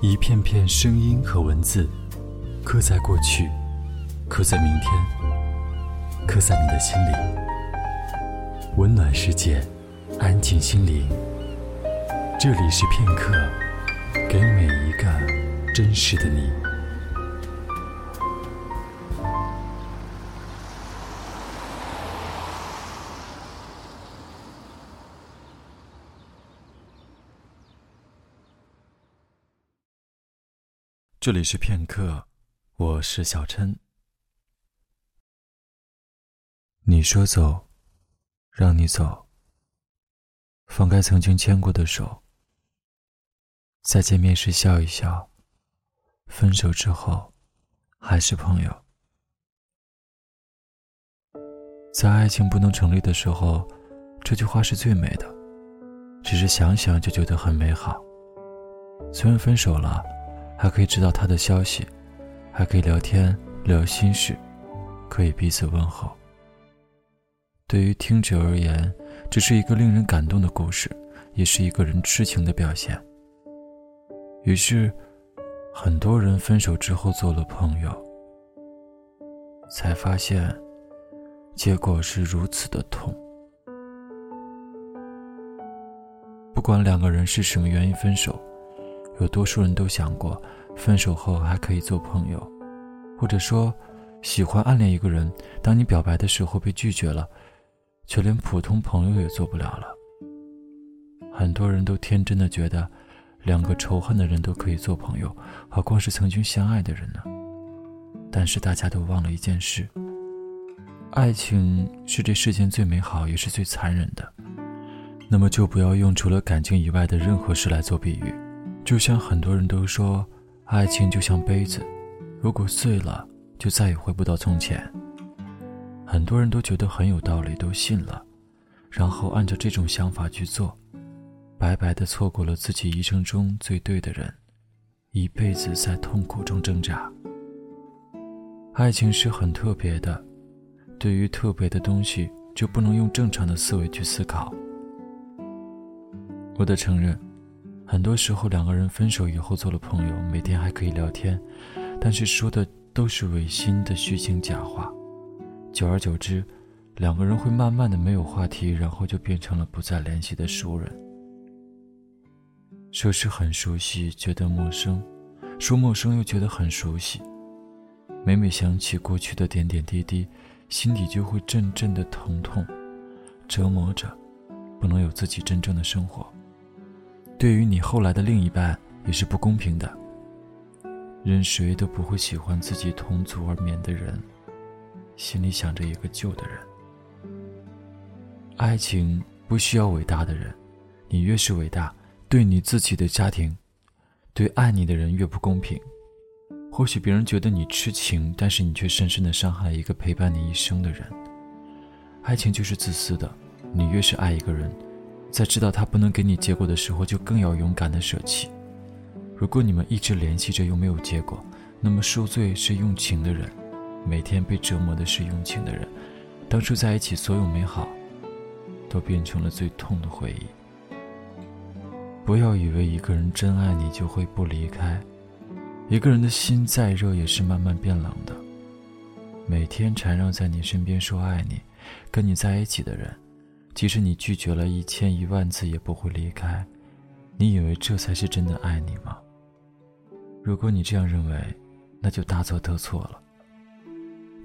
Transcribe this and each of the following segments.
一片片声音和文字，刻在过去，刻在明天，刻在你的心里。温暖世界，安静心灵。这里是片刻，给每一个真实的你。这里是片刻，我是小琛。你说走，让你走。放开曾经牵过的手，再见面时笑一笑，分手之后还是朋友。在爱情不能成立的时候，这句话是最美的，只是想想就觉得很美好。虽然分手了。还可以知道他的消息，还可以聊天聊心事，可以彼此问候。对于听者而言，这是一个令人感动的故事，也是一个人痴情的表现。于是，很多人分手之后做了朋友，才发现，结果是如此的痛。不管两个人是什么原因分手。有多数人都想过，分手后还可以做朋友，或者说，喜欢暗恋一个人，当你表白的时候被拒绝了，却连普通朋友也做不了了。很多人都天真的觉得，两个仇恨的人都可以做朋友，何况是曾经相爱的人呢？但是大家都忘了一件事：爱情是这世间最美好也是最残忍的。那么就不要用除了感情以外的任何事来做比喻。就像很多人都说，爱情就像杯子，如果碎了，就再也回不到从前。很多人都觉得很有道理，都信了，然后按照这种想法去做，白白的错过了自己一生中最对的人，一辈子在痛苦中挣扎。爱情是很特别的，对于特别的东西，就不能用正常的思维去思考。我得承认。很多时候，两个人分手以后做了朋友，每天还可以聊天，但是说的都是违心的虚情假话。久而久之，两个人会慢慢的没有话题，然后就变成了不再联系的熟人。说是很熟悉，觉得陌生；说陌生，又觉得很熟悉。每每想起过去的点点滴滴，心底就会阵阵的疼痛，折磨着，不能有自己真正的生活。对于你后来的另一半也是不公平的。任谁都不会喜欢自己同族而眠的人，心里想着一个旧的人。爱情不需要伟大的人，你越是伟大，对你自己的家庭，对爱你的人越不公平。或许别人觉得你痴情，但是你却深深的伤害了一个陪伴你一生的人。爱情就是自私的，你越是爱一个人。在知道他不能给你结果的时候，就更要勇敢的舍弃。如果你们一直联系着又没有结果，那么受罪是用情的人，每天被折磨的是用情的人。当初在一起所有美好，都变成了最痛的回忆。不要以为一个人真爱你就会不离开，一个人的心再热也是慢慢变冷的。每天缠绕在你身边说爱你，跟你在一起的人。即使你拒绝了一千一万次，也不会离开。你以为这才是真的爱你吗？如果你这样认为，那就大错特错了。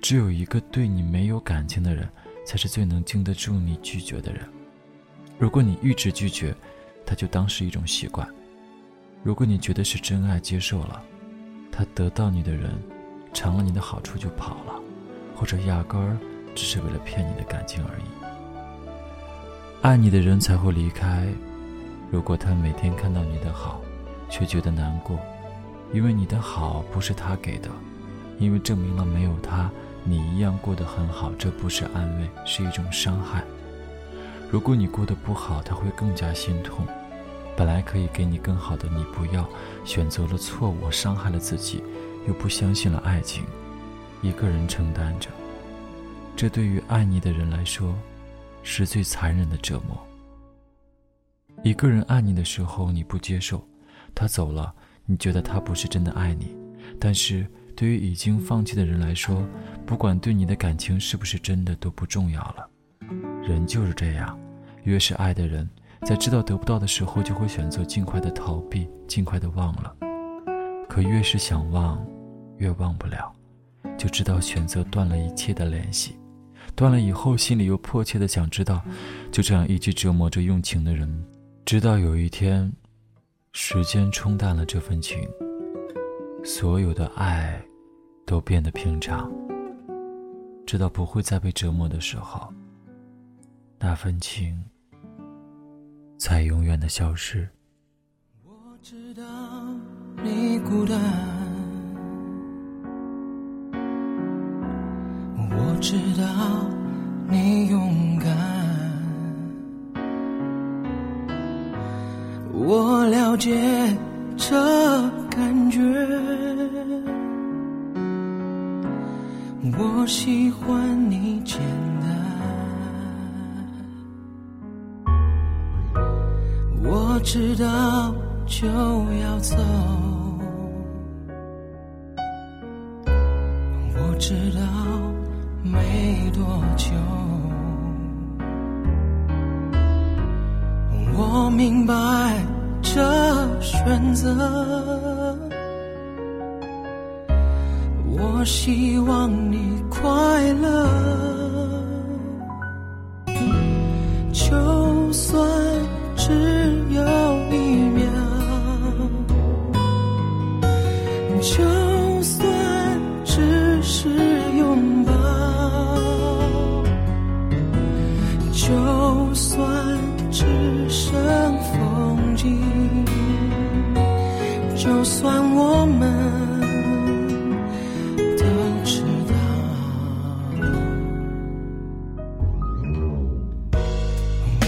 只有一个对你没有感情的人，才是最能经得住你拒绝的人。如果你一直拒绝，他就当是一种习惯。如果你觉得是真爱，接受了，他得到你的人，尝了你的好处就跑了，或者压根儿只是为了骗你的感情而已。爱你的人才会离开。如果他每天看到你的好，却觉得难过，因为你的好不是他给的，因为证明了没有他，你一样过得很好，这不是安慰，是一种伤害。如果你过得不好，他会更加心痛。本来可以给你更好的，你不要，选择了错误，伤害了自己，又不相信了爱情，一个人承担着。这对于爱你的人来说。是最残忍的折磨。一个人爱你的时候，你不接受，他走了，你觉得他不是真的爱你，但是对于已经放弃的人来说，不管对你的感情是不是真的都不重要了。人就是这样，越是爱的人，在知道得不到的时候，就会选择尽快的逃避，尽快的忘了。可越是想忘，越忘不了，就知道选择断了一切的联系。断了以后，心里又迫切的想知道，就这样一直折磨着用情的人，直到有一天。时间冲淡了这份情，所有的爱都变得平常。直到不会再被折磨的时候，那份情才永远的消失。我知道你孤单，知道你勇敢。我了解这感觉，我喜欢你简单。我知道就要走，我知道多久，我明白。这选择，我希望你快乐，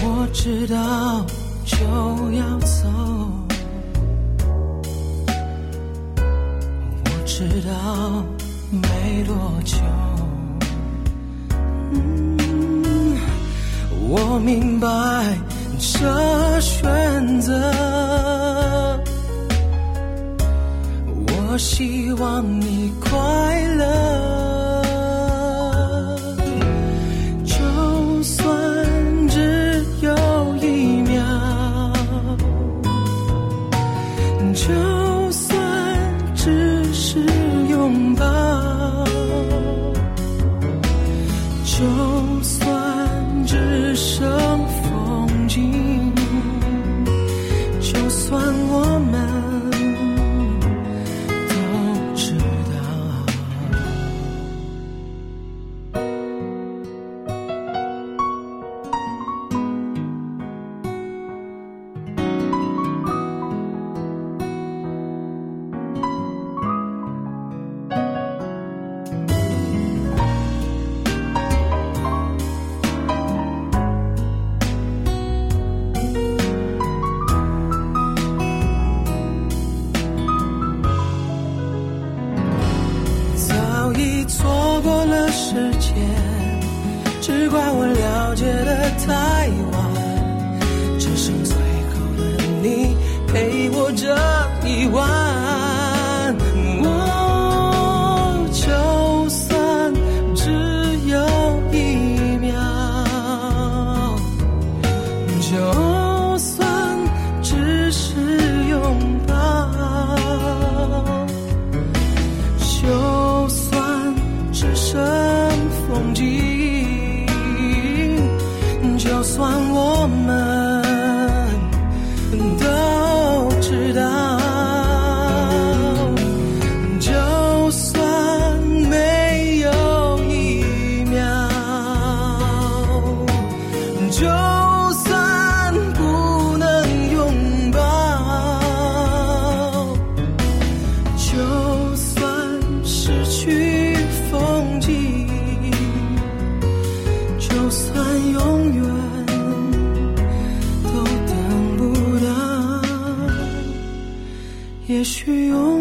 我知道就要走，我知道没多久，我明白这选择。我希望你是这一晚去拥